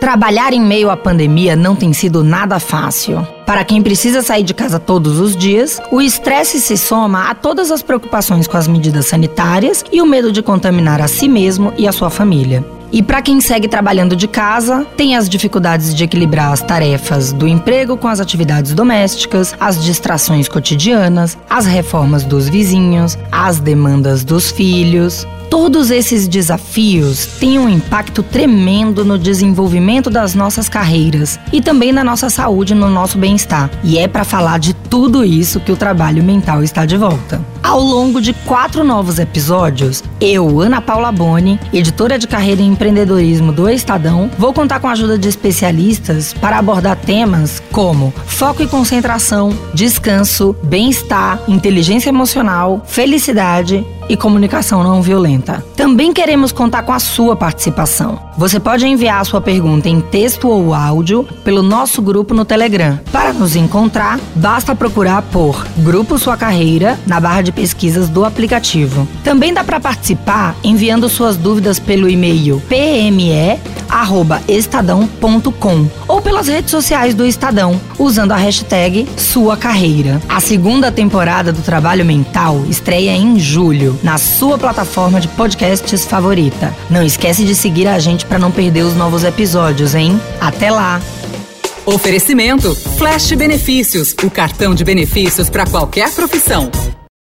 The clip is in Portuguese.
Trabalhar em meio à pandemia não tem sido nada fácil. Para quem precisa sair de casa todos os dias, o estresse se soma a todas as preocupações com as medidas sanitárias e o medo de contaminar a si mesmo e a sua família. E para quem segue trabalhando de casa, tem as dificuldades de equilibrar as tarefas do emprego com as atividades domésticas, as distrações cotidianas, as reformas dos vizinhos, as demandas dos filhos. Todos esses desafios têm um impacto tremendo no desenvolvimento das nossas carreiras e também na nossa saúde e no nosso bem-estar. E é para falar de tudo isso que o trabalho mental está de volta. Ao longo de quatro novos episódios, eu, Ana Paula Boni, editora de carreira em empreendedorismo do Estadão, vou contar com a ajuda de especialistas para abordar temas como foco e concentração, descanso, bem-estar, inteligência emocional, felicidade e comunicação não violenta. Também queremos contar com a sua participação. Você pode enviar sua pergunta em texto ou áudio pelo nosso grupo no Telegram. Para nos encontrar, basta procurar por Grupo Sua Carreira na barra de pesquisas do aplicativo. Também dá para participar enviando suas dúvidas pelo e-mail pme@estadão.com ou pelas redes sociais do Estadão, usando a hashtag Sua Carreira. A segunda temporada do Trabalho Mental estreia em julho na sua plataforma de podcasts favorita. Não esquece de seguir a gente para não perder os novos episódios, hein? Até lá! Oferecimento Flash Benefícios, o cartão de benefícios para qualquer profissão.